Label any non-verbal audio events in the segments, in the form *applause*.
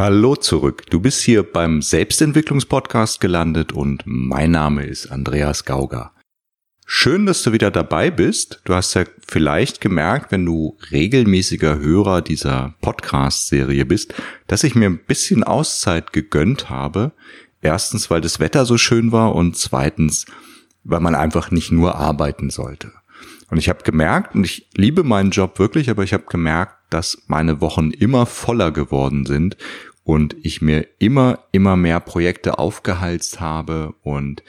Hallo zurück. Du bist hier beim Selbstentwicklungspodcast gelandet und mein Name ist Andreas Gauger. Schön, dass du wieder dabei bist. Du hast ja vielleicht gemerkt, wenn du regelmäßiger Hörer dieser Podcast-Serie bist, dass ich mir ein bisschen Auszeit gegönnt habe. Erstens, weil das Wetter so schön war und zweitens, weil man einfach nicht nur arbeiten sollte. Und ich habe gemerkt, und ich liebe meinen Job wirklich, aber ich habe gemerkt, dass meine Wochen immer voller geworden sind und ich mir immer, immer mehr Projekte aufgehalst habe und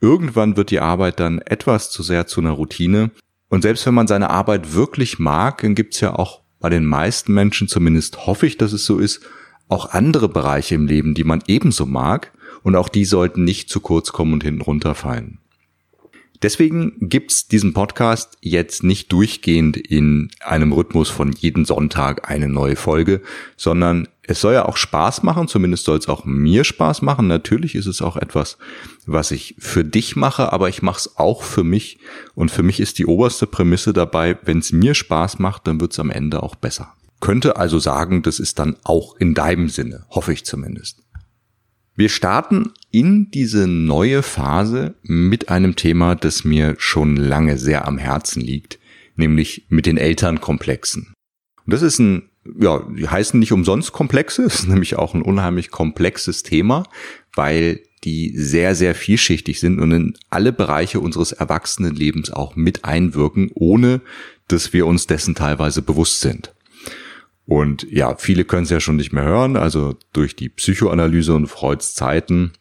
irgendwann wird die Arbeit dann etwas zu sehr zu einer Routine. Und selbst wenn man seine Arbeit wirklich mag, dann gibt's ja auch bei den meisten Menschen, zumindest hoffe ich, dass es so ist, auch andere Bereiche im Leben, die man ebenso mag. Und auch die sollten nicht zu kurz kommen und hinten runterfallen. Deswegen gibt's diesen Podcast jetzt nicht durchgehend in einem Rhythmus von jeden Sonntag eine neue Folge, sondern es soll ja auch Spaß machen, zumindest soll es auch mir Spaß machen. Natürlich ist es auch etwas, was ich für dich mache, aber ich mache es auch für mich. Und für mich ist die oberste Prämisse dabei, wenn es mir Spaß macht, dann wird es am Ende auch besser. Könnte also sagen, das ist dann auch in deinem Sinne, hoffe ich zumindest. Wir starten in diese neue Phase mit einem Thema, das mir schon lange sehr am Herzen liegt, nämlich mit den Elternkomplexen. Und das ist ein, ja, die heißen nicht umsonst Komplexe, *laughs* es ist nämlich auch ein unheimlich komplexes Thema, weil die sehr, sehr vielschichtig sind und in alle Bereiche unseres Erwachsenenlebens auch mit einwirken, ohne dass wir uns dessen teilweise bewusst sind. Und ja, viele können es ja schon nicht mehr hören, also durch die Psychoanalyse und Freuds Zeiten.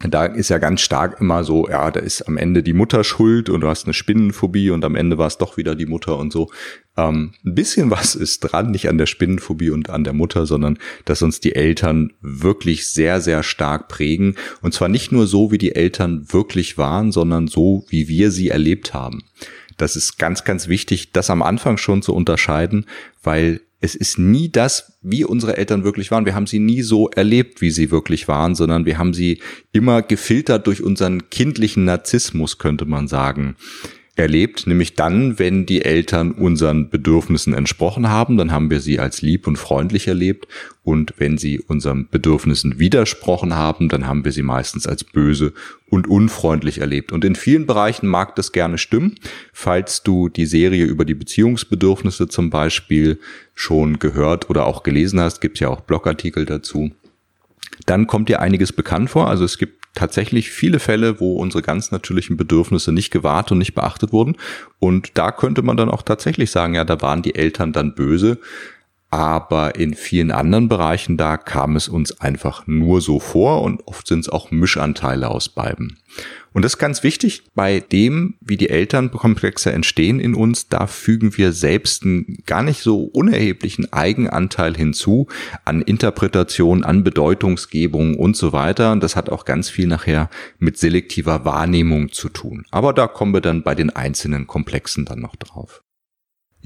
Da ist ja ganz stark immer so, ja, da ist am Ende die Mutter schuld und du hast eine Spinnenphobie und am Ende war es doch wieder die Mutter und so. Ähm, ein bisschen was ist dran, nicht an der Spinnenphobie und an der Mutter, sondern dass uns die Eltern wirklich sehr, sehr stark prägen. Und zwar nicht nur so, wie die Eltern wirklich waren, sondern so, wie wir sie erlebt haben. Das ist ganz, ganz wichtig, das am Anfang schon zu unterscheiden, weil es ist nie das, wie unsere Eltern wirklich waren. Wir haben sie nie so erlebt, wie sie wirklich waren, sondern wir haben sie immer gefiltert durch unseren kindlichen Narzissmus, könnte man sagen erlebt, nämlich dann, wenn die Eltern unseren Bedürfnissen entsprochen haben, dann haben wir sie als lieb und freundlich erlebt und wenn sie unseren Bedürfnissen widersprochen haben, dann haben wir sie meistens als böse und unfreundlich erlebt. Und in vielen Bereichen mag das gerne stimmen. Falls du die Serie über die Beziehungsbedürfnisse zum Beispiel schon gehört oder auch gelesen hast, gibt es ja auch Blogartikel dazu dann kommt dir einiges bekannt vor. Also es gibt tatsächlich viele Fälle, wo unsere ganz natürlichen Bedürfnisse nicht gewahrt und nicht beachtet wurden. Und da könnte man dann auch tatsächlich sagen, ja, da waren die Eltern dann böse. Aber in vielen anderen Bereichen, da kam es uns einfach nur so vor und oft sind es auch Mischanteile aus beiden. Und das ist ganz wichtig, bei dem, wie die Elternkomplexe entstehen in uns, da fügen wir selbst einen gar nicht so unerheblichen Eigenanteil hinzu an Interpretation, an Bedeutungsgebung und so weiter. Und das hat auch ganz viel nachher mit selektiver Wahrnehmung zu tun. Aber da kommen wir dann bei den einzelnen Komplexen dann noch drauf.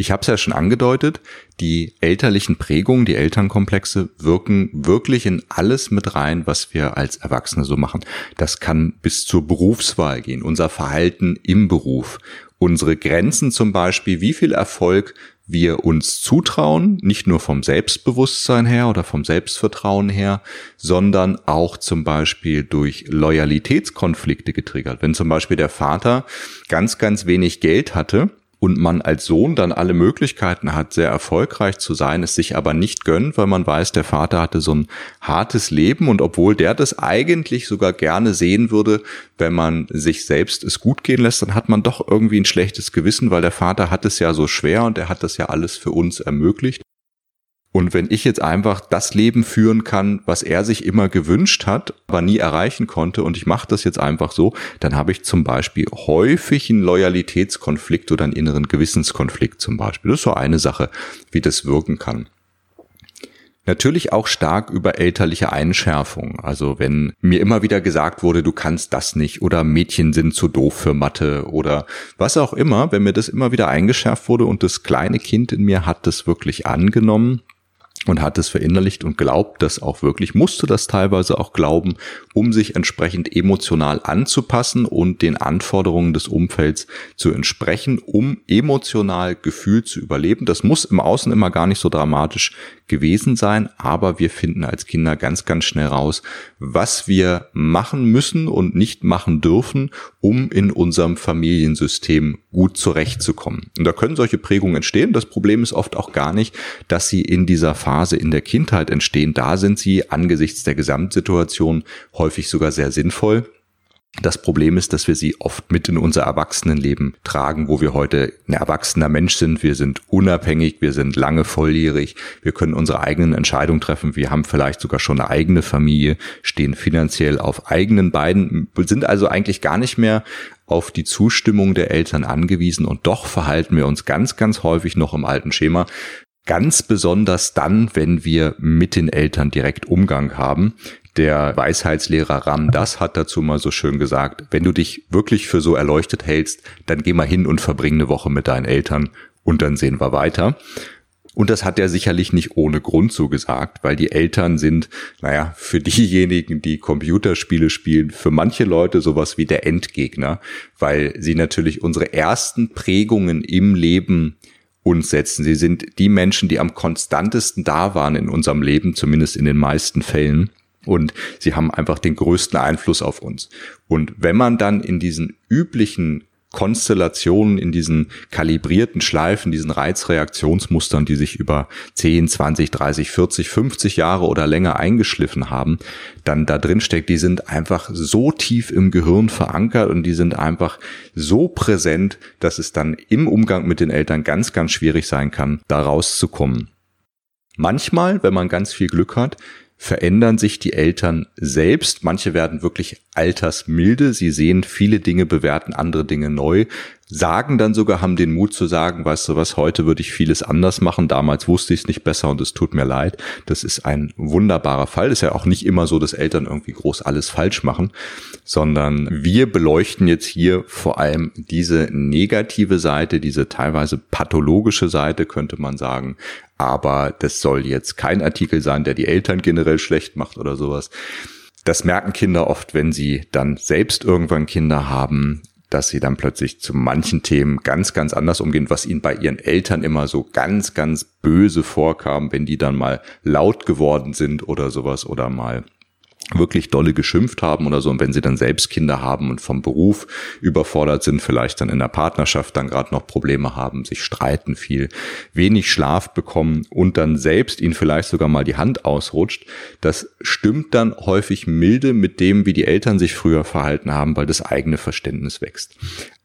Ich habe es ja schon angedeutet, die elterlichen Prägungen, die Elternkomplexe wirken wirklich in alles mit rein, was wir als Erwachsene so machen. Das kann bis zur Berufswahl gehen, unser Verhalten im Beruf, unsere Grenzen zum Beispiel, wie viel Erfolg wir uns zutrauen, nicht nur vom Selbstbewusstsein her oder vom Selbstvertrauen her, sondern auch zum Beispiel durch Loyalitätskonflikte getriggert. Wenn zum Beispiel der Vater ganz, ganz wenig Geld hatte, und man als Sohn dann alle Möglichkeiten hat, sehr erfolgreich zu sein, es sich aber nicht gönnt, weil man weiß, der Vater hatte so ein hartes Leben und obwohl der das eigentlich sogar gerne sehen würde, wenn man sich selbst es gut gehen lässt, dann hat man doch irgendwie ein schlechtes Gewissen, weil der Vater hat es ja so schwer und er hat das ja alles für uns ermöglicht. Und wenn ich jetzt einfach das Leben führen kann, was er sich immer gewünscht hat, aber nie erreichen konnte, und ich mache das jetzt einfach so, dann habe ich zum Beispiel häufig einen Loyalitätskonflikt oder einen inneren Gewissenskonflikt zum Beispiel. Das ist so eine Sache, wie das wirken kann. Natürlich auch stark über elterliche Einschärfung. Also wenn mir immer wieder gesagt wurde, du kannst das nicht oder Mädchen sind zu doof für Mathe oder was auch immer, wenn mir das immer wieder eingeschärft wurde und das kleine Kind in mir hat das wirklich angenommen, und hat es verinnerlicht und glaubt das auch wirklich, musste das teilweise auch glauben, um sich entsprechend emotional anzupassen und den Anforderungen des Umfelds zu entsprechen, um emotional Gefühl zu überleben. Das muss im Außen immer gar nicht so dramatisch gewesen sein, aber wir finden als Kinder ganz, ganz schnell raus, was wir machen müssen und nicht machen dürfen, um in unserem Familiensystem gut zurechtzukommen. Und da können solche Prägungen entstehen. Das Problem ist oft auch gar nicht, dass sie in dieser Phase in der Kindheit entstehen. Da sind sie angesichts der Gesamtsituation häufig sogar sehr sinnvoll. Das Problem ist, dass wir sie oft mit in unser Erwachsenenleben tragen, wo wir heute ein erwachsener Mensch sind. Wir sind unabhängig, wir sind lange volljährig, wir können unsere eigenen Entscheidungen treffen. Wir haben vielleicht sogar schon eine eigene Familie, stehen finanziell auf eigenen Beinen, sind also eigentlich gar nicht mehr auf die Zustimmung der Eltern angewiesen und doch verhalten wir uns ganz, ganz häufig noch im alten Schema. Ganz besonders dann, wenn wir mit den Eltern direkt Umgang haben. Der Weisheitslehrer Ram Das hat dazu mal so schön gesagt, wenn du dich wirklich für so erleuchtet hältst, dann geh mal hin und verbring eine Woche mit deinen Eltern und dann sehen wir weiter. Und das hat er sicherlich nicht ohne Grund so gesagt, weil die Eltern sind, naja, für diejenigen, die Computerspiele spielen, für manche Leute sowas wie der Endgegner, weil sie natürlich unsere ersten Prägungen im Leben uns setzen. Sie sind die Menschen, die am konstantesten da waren in unserem Leben, zumindest in den meisten Fällen. Und sie haben einfach den größten Einfluss auf uns. Und wenn man dann in diesen üblichen Konstellationen, in diesen kalibrierten Schleifen, diesen Reizreaktionsmustern, die sich über 10, 20, 30, 40, 50 Jahre oder länger eingeschliffen haben, dann da drin steckt, die sind einfach so tief im Gehirn verankert und die sind einfach so präsent, dass es dann im Umgang mit den Eltern ganz, ganz schwierig sein kann, da rauszukommen. Manchmal, wenn man ganz viel Glück hat, verändern sich die Eltern selbst. Manche werden wirklich altersmilde. Sie sehen viele Dinge, bewerten andere Dinge neu, sagen dann sogar, haben den Mut zu sagen, weißt du was, heute würde ich vieles anders machen. Damals wusste ich es nicht besser und es tut mir leid. Das ist ein wunderbarer Fall. Ist ja auch nicht immer so, dass Eltern irgendwie groß alles falsch machen, sondern wir beleuchten jetzt hier vor allem diese negative Seite, diese teilweise pathologische Seite, könnte man sagen, aber das soll jetzt kein Artikel sein, der die Eltern generell schlecht macht oder sowas. Das merken Kinder oft, wenn sie dann selbst irgendwann Kinder haben, dass sie dann plötzlich zu manchen Themen ganz, ganz anders umgehen, was ihnen bei ihren Eltern immer so ganz, ganz böse vorkam, wenn die dann mal laut geworden sind oder sowas oder mal wirklich dolle geschimpft haben oder so und wenn sie dann selbst Kinder haben und vom Beruf überfordert sind, vielleicht dann in der Partnerschaft dann gerade noch Probleme haben, sich streiten viel, wenig Schlaf bekommen und dann selbst ihnen vielleicht sogar mal die Hand ausrutscht, das stimmt dann häufig milde mit dem, wie die Eltern sich früher verhalten haben, weil das eigene Verständnis wächst.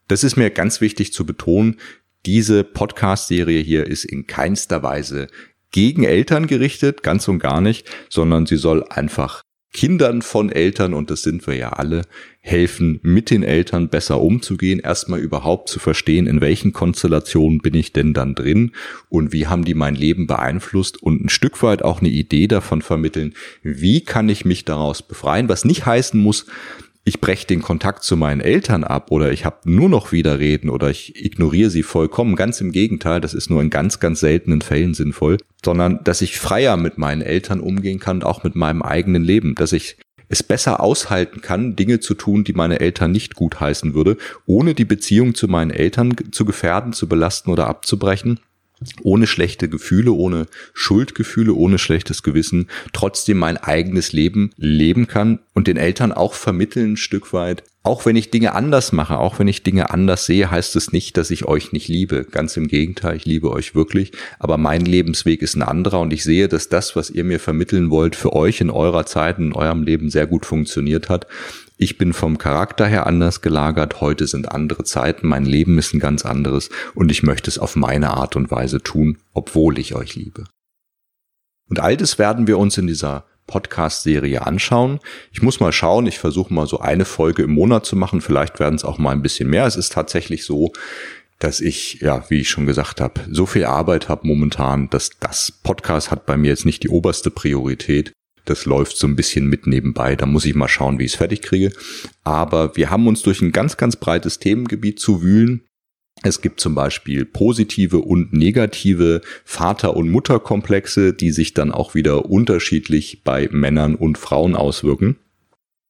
Das ist mir ganz wichtig zu betonen. Diese Podcast-Serie hier ist in keinster Weise gegen Eltern gerichtet, ganz und gar nicht, sondern sie soll einfach Kindern von Eltern, und das sind wir ja alle, helfen, mit den Eltern besser umzugehen, erstmal überhaupt zu verstehen, in welchen Konstellationen bin ich denn dann drin und wie haben die mein Leben beeinflusst und ein Stück weit auch eine Idee davon vermitteln, wie kann ich mich daraus befreien, was nicht heißen muss, ich breche den Kontakt zu meinen Eltern ab oder ich habe nur noch Widerreden oder ich ignoriere sie vollkommen. Ganz im Gegenteil, das ist nur in ganz, ganz seltenen Fällen sinnvoll, sondern dass ich freier mit meinen Eltern umgehen kann, auch mit meinem eigenen Leben, dass ich es besser aushalten kann, Dinge zu tun, die meine Eltern nicht gut heißen würde, ohne die Beziehung zu meinen Eltern zu gefährden, zu belasten oder abzubrechen ohne schlechte Gefühle, ohne Schuldgefühle, ohne schlechtes Gewissen trotzdem mein eigenes Leben leben kann und den Eltern auch vermitteln ein Stück weit. Auch wenn ich Dinge anders mache, auch wenn ich Dinge anders sehe, heißt es nicht, dass ich euch nicht liebe. Ganz im Gegenteil, ich liebe euch wirklich. Aber mein Lebensweg ist ein anderer und ich sehe, dass das, was ihr mir vermitteln wollt, für euch in eurer Zeit, in eurem Leben sehr gut funktioniert hat ich bin vom Charakter her anders gelagert, heute sind andere Zeiten, mein Leben ist ein ganz anderes und ich möchte es auf meine Art und Weise tun, obwohl ich euch liebe. Und all das werden wir uns in dieser Podcast-Serie anschauen. Ich muss mal schauen, ich versuche mal so eine Folge im Monat zu machen, vielleicht werden es auch mal ein bisschen mehr. Es ist tatsächlich so, dass ich, ja, wie ich schon gesagt habe, so viel Arbeit habe momentan, dass das Podcast hat bei mir jetzt nicht die oberste Priorität. Das läuft so ein bisschen mit nebenbei. Da muss ich mal schauen, wie ich es fertig kriege. Aber wir haben uns durch ein ganz, ganz breites Themengebiet zu wühlen. Es gibt zum Beispiel positive und negative Vater- und Mutterkomplexe, die sich dann auch wieder unterschiedlich bei Männern und Frauen auswirken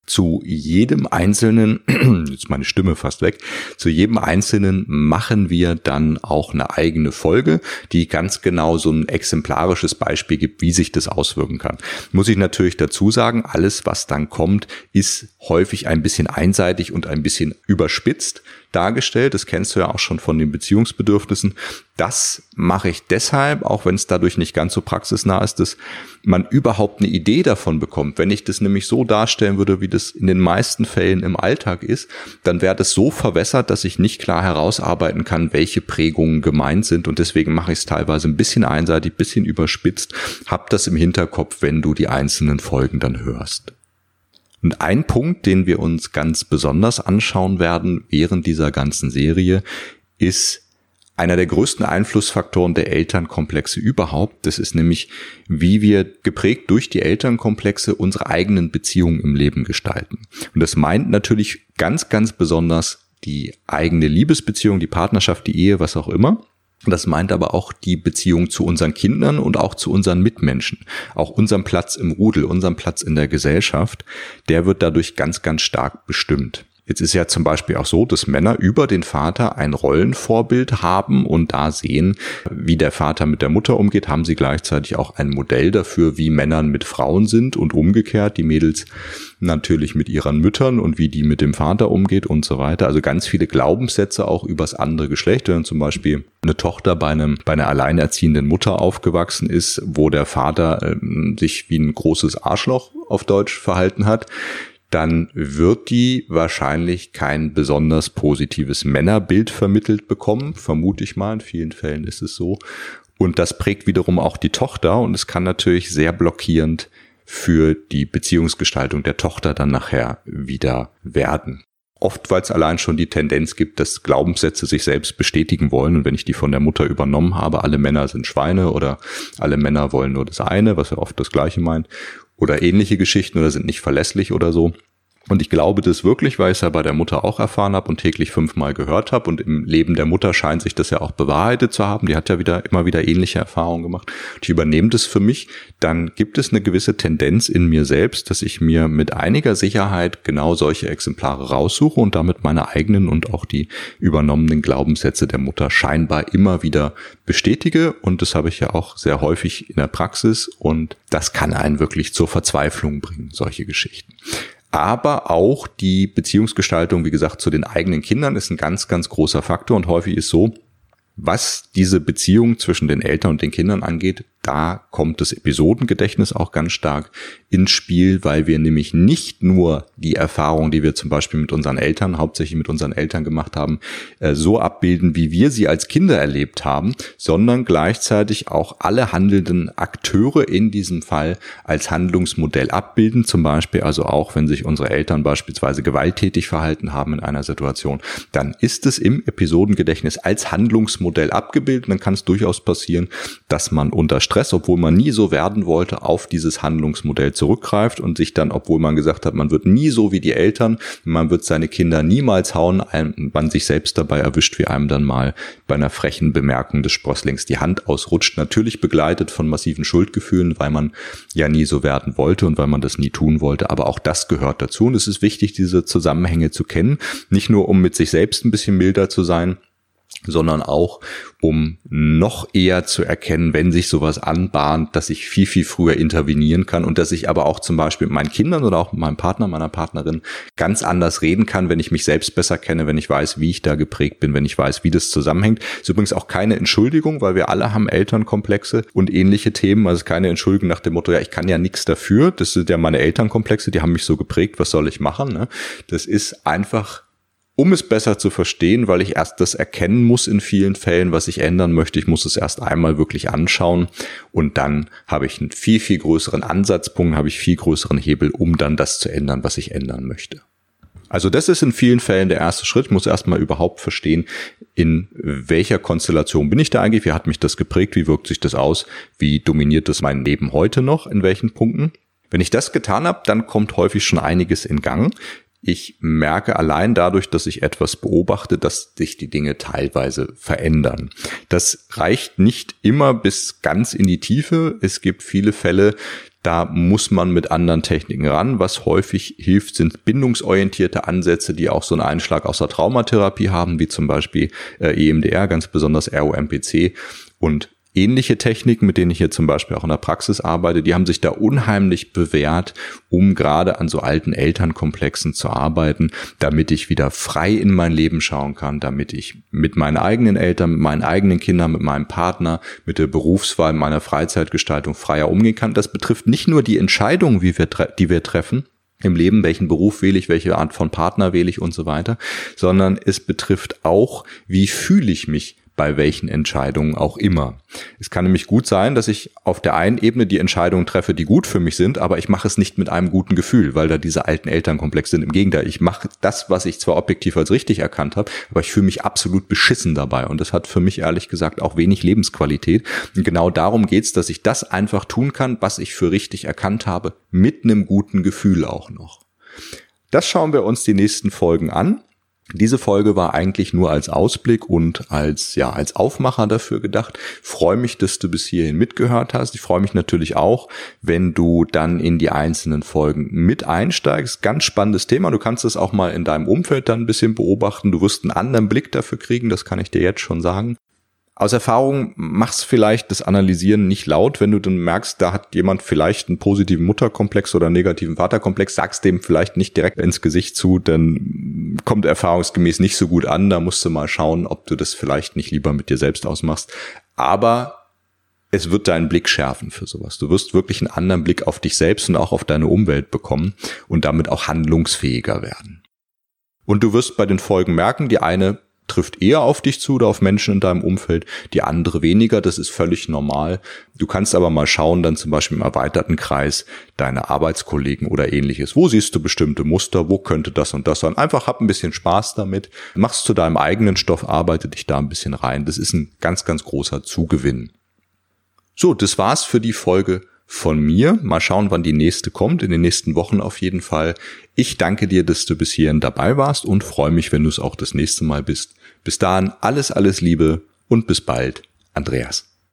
zu jedem einzelnen, *clears throat* jetzt meine Stimme fast weg, zu jedem einzelnen machen wir dann auch eine eigene Folge, die ganz genau so ein exemplarisches Beispiel gibt, wie sich das auswirken kann. Muss ich natürlich dazu sagen, alles, was dann kommt, ist häufig ein bisschen einseitig und ein bisschen überspitzt dargestellt. Das kennst du ja auch schon von den Beziehungsbedürfnissen. Das mache ich deshalb, auch wenn es dadurch nicht ganz so praxisnah ist, dass man überhaupt eine Idee davon bekommt. Wenn ich das nämlich so darstellen würde, wie das in den meisten Fällen im Alltag ist, dann wäre das so verwässert, dass ich nicht klar herausarbeiten kann, welche Prägungen gemeint sind. Und deswegen mache ich es teilweise ein bisschen einseitig, ein bisschen überspitzt. Hab das im Hinterkopf, wenn du die einzelnen Folgen dann hörst. Und ein Punkt, den wir uns ganz besonders anschauen werden während dieser ganzen Serie, ist einer der größten Einflussfaktoren der Elternkomplexe überhaupt. Das ist nämlich, wie wir geprägt durch die Elternkomplexe unsere eigenen Beziehungen im Leben gestalten. Und das meint natürlich ganz, ganz besonders die eigene Liebesbeziehung, die Partnerschaft, die Ehe, was auch immer. Das meint aber auch die Beziehung zu unseren Kindern und auch zu unseren Mitmenschen. Auch unseren Platz im Rudel, unseren Platz in der Gesellschaft, der wird dadurch ganz, ganz stark bestimmt. Jetzt ist ja zum Beispiel auch so, dass Männer über den Vater ein Rollenvorbild haben und da sehen, wie der Vater mit der Mutter umgeht, haben sie gleichzeitig auch ein Modell dafür, wie Männern mit Frauen sind und umgekehrt die Mädels natürlich mit ihren Müttern und wie die mit dem Vater umgeht und so weiter. Also ganz viele Glaubenssätze auch übers andere Geschlecht. Wenn zum Beispiel eine Tochter bei einem, bei einer alleinerziehenden Mutter aufgewachsen ist, wo der Vater äh, sich wie ein großes Arschloch auf Deutsch verhalten hat, dann wird die wahrscheinlich kein besonders positives Männerbild vermittelt bekommen, vermute ich mal. In vielen Fällen ist es so. Und das prägt wiederum auch die Tochter und es kann natürlich sehr blockierend für die Beziehungsgestaltung der Tochter dann nachher wieder werden. Oft, weil es allein schon die Tendenz gibt, dass Glaubenssätze sich selbst bestätigen wollen. Und wenn ich die von der Mutter übernommen habe, alle Männer sind Schweine oder alle Männer wollen nur das eine, was ja oft das Gleiche meint, oder ähnliche Geschichten oder sind nicht verlässlich oder so. Und ich glaube das wirklich, weil ich es ja bei der Mutter auch erfahren habe und täglich fünfmal gehört habe. Und im Leben der Mutter scheint sich das ja auch bewahrheitet zu haben. Die hat ja wieder immer wieder ähnliche Erfahrungen gemacht. Die übernehme das für mich. Dann gibt es eine gewisse Tendenz in mir selbst, dass ich mir mit einiger Sicherheit genau solche Exemplare raussuche und damit meine eigenen und auch die übernommenen Glaubenssätze der Mutter scheinbar immer wieder bestätige. Und das habe ich ja auch sehr häufig in der Praxis. Und das kann einen wirklich zur Verzweiflung bringen, solche Geschichten. Aber auch die Beziehungsgestaltung, wie gesagt, zu den eigenen Kindern ist ein ganz, ganz großer Faktor. Und häufig ist so, was diese Beziehung zwischen den Eltern und den Kindern angeht, da kommt das Episodengedächtnis auch ganz stark ins Spiel, weil wir nämlich nicht nur die Erfahrung, die wir zum Beispiel mit unseren Eltern, hauptsächlich mit unseren Eltern gemacht haben, äh, so abbilden, wie wir sie als Kinder erlebt haben, sondern gleichzeitig auch alle handelnden Akteure in diesem Fall als Handlungsmodell abbilden. Zum Beispiel also auch, wenn sich unsere Eltern beispielsweise gewalttätig verhalten haben in einer Situation, dann ist es im Episodengedächtnis als Handlungsmodell abgebildet. Dann kann es durchaus passieren, dass man unter obwohl man nie so werden wollte, auf dieses Handlungsmodell zurückgreift und sich dann, obwohl man gesagt hat, man wird nie so wie die Eltern, man wird seine Kinder niemals hauen, man sich selbst dabei erwischt, wie einem dann mal bei einer frechen Bemerkung des Sprosslings die Hand ausrutscht. Natürlich begleitet von massiven Schuldgefühlen, weil man ja nie so werden wollte und weil man das nie tun wollte. Aber auch das gehört dazu und es ist wichtig, diese Zusammenhänge zu kennen. Nicht nur, um mit sich selbst ein bisschen milder zu sein, sondern auch um noch eher zu erkennen, wenn sich sowas anbahnt, dass ich viel, viel früher intervenieren kann und dass ich aber auch zum Beispiel mit meinen Kindern oder auch mit meinem Partner, meiner Partnerin ganz anders reden kann, wenn ich mich selbst besser kenne, wenn ich weiß, wie ich da geprägt bin, wenn ich weiß, wie das zusammenhängt. Ist übrigens auch keine Entschuldigung, weil wir alle haben Elternkomplexe und ähnliche Themen. Also keine Entschuldigung nach dem Motto, ja, ich kann ja nichts dafür. Das sind ja meine Elternkomplexe, die haben mich so geprägt, was soll ich machen? Ne? Das ist einfach um es besser zu verstehen, weil ich erst das erkennen muss in vielen Fällen, was ich ändern möchte. Ich muss es erst einmal wirklich anschauen und dann habe ich einen viel, viel größeren Ansatzpunkt, habe ich viel größeren Hebel, um dann das zu ändern, was ich ändern möchte. Also das ist in vielen Fällen der erste Schritt. Ich muss erstmal überhaupt verstehen, in welcher Konstellation bin ich da eigentlich? Wie hat mich das geprägt? Wie wirkt sich das aus? Wie dominiert das mein Leben heute noch? In welchen Punkten? Wenn ich das getan habe, dann kommt häufig schon einiges in Gang ich merke allein dadurch, dass ich etwas beobachte, dass sich die Dinge teilweise verändern. Das reicht nicht immer bis ganz in die Tiefe. Es gibt viele Fälle, da muss man mit anderen Techniken ran. Was häufig hilft, sind bindungsorientierte Ansätze, die auch so einen Einschlag aus der Traumatherapie haben, wie zum Beispiel äh, EMDR, ganz besonders ROMPC. Und ähnliche Techniken, mit denen ich hier zum Beispiel auch in der Praxis arbeite, die haben sich da unheimlich bewährt, um gerade an so alten Elternkomplexen zu arbeiten, damit ich wieder frei in mein Leben schauen kann, damit ich mit meinen eigenen Eltern, mit meinen eigenen Kindern, mit meinem Partner, mit der Berufswahl, meiner Freizeitgestaltung freier umgehen kann. Das betrifft nicht nur die Entscheidungen, wie wir, die wir treffen, im Leben, welchen Beruf wähle ich, welche Art von Partner wähle ich und so weiter, sondern es betrifft auch, wie fühle ich mich bei welchen Entscheidungen auch immer. Es kann nämlich gut sein, dass ich auf der einen Ebene die Entscheidungen treffe, die gut für mich sind, aber ich mache es nicht mit einem guten Gefühl, weil da diese alten Elternkomplexe sind. Im Gegenteil, ich mache das, was ich zwar objektiv als richtig erkannt habe, aber ich fühle mich absolut beschissen dabei. Und das hat für mich ehrlich gesagt auch wenig Lebensqualität. Und genau darum geht's, dass ich das einfach tun kann, was ich für richtig erkannt habe, mit einem guten Gefühl auch noch. Das schauen wir uns die nächsten Folgen an. Diese Folge war eigentlich nur als Ausblick und als, ja, als Aufmacher dafür gedacht. freue mich, dass du bis hierhin mitgehört hast. Ich freue mich natürlich auch, wenn du dann in die einzelnen Folgen mit einsteigst. Ganz spannendes Thema. Du kannst es auch mal in deinem Umfeld dann ein bisschen beobachten. Du wirst einen anderen Blick dafür kriegen. Das kann ich dir jetzt schon sagen. Aus Erfahrung mach's vielleicht das Analysieren nicht laut, wenn du dann merkst, da hat jemand vielleicht einen positiven Mutterkomplex oder einen negativen Vaterkomplex, sagst dem vielleicht nicht direkt ins Gesicht zu, dann kommt erfahrungsgemäß nicht so gut an, da musst du mal schauen, ob du das vielleicht nicht lieber mit dir selbst ausmachst. Aber es wird deinen Blick schärfen für sowas. Du wirst wirklich einen anderen Blick auf dich selbst und auch auf deine Umwelt bekommen und damit auch handlungsfähiger werden. Und du wirst bei den Folgen merken, die eine trifft eher auf dich zu oder auf Menschen in deinem Umfeld, die andere weniger, das ist völlig normal. Du kannst aber mal schauen, dann zum Beispiel im erweiterten Kreis, deine Arbeitskollegen oder ähnliches. Wo siehst du bestimmte Muster? Wo könnte das und das sein? Einfach hab ein bisschen Spaß damit. Mach's zu deinem eigenen Stoff, arbeite dich da ein bisschen rein. Das ist ein ganz, ganz großer Zugewinn. So, das war's für die Folge von mir. Mal schauen, wann die nächste kommt. In den nächsten Wochen auf jeden Fall. Ich danke dir, dass du bis hierhin dabei warst und freue mich, wenn du es auch das nächste Mal bist. Bis dahin alles, alles Liebe und bis bald. Andreas.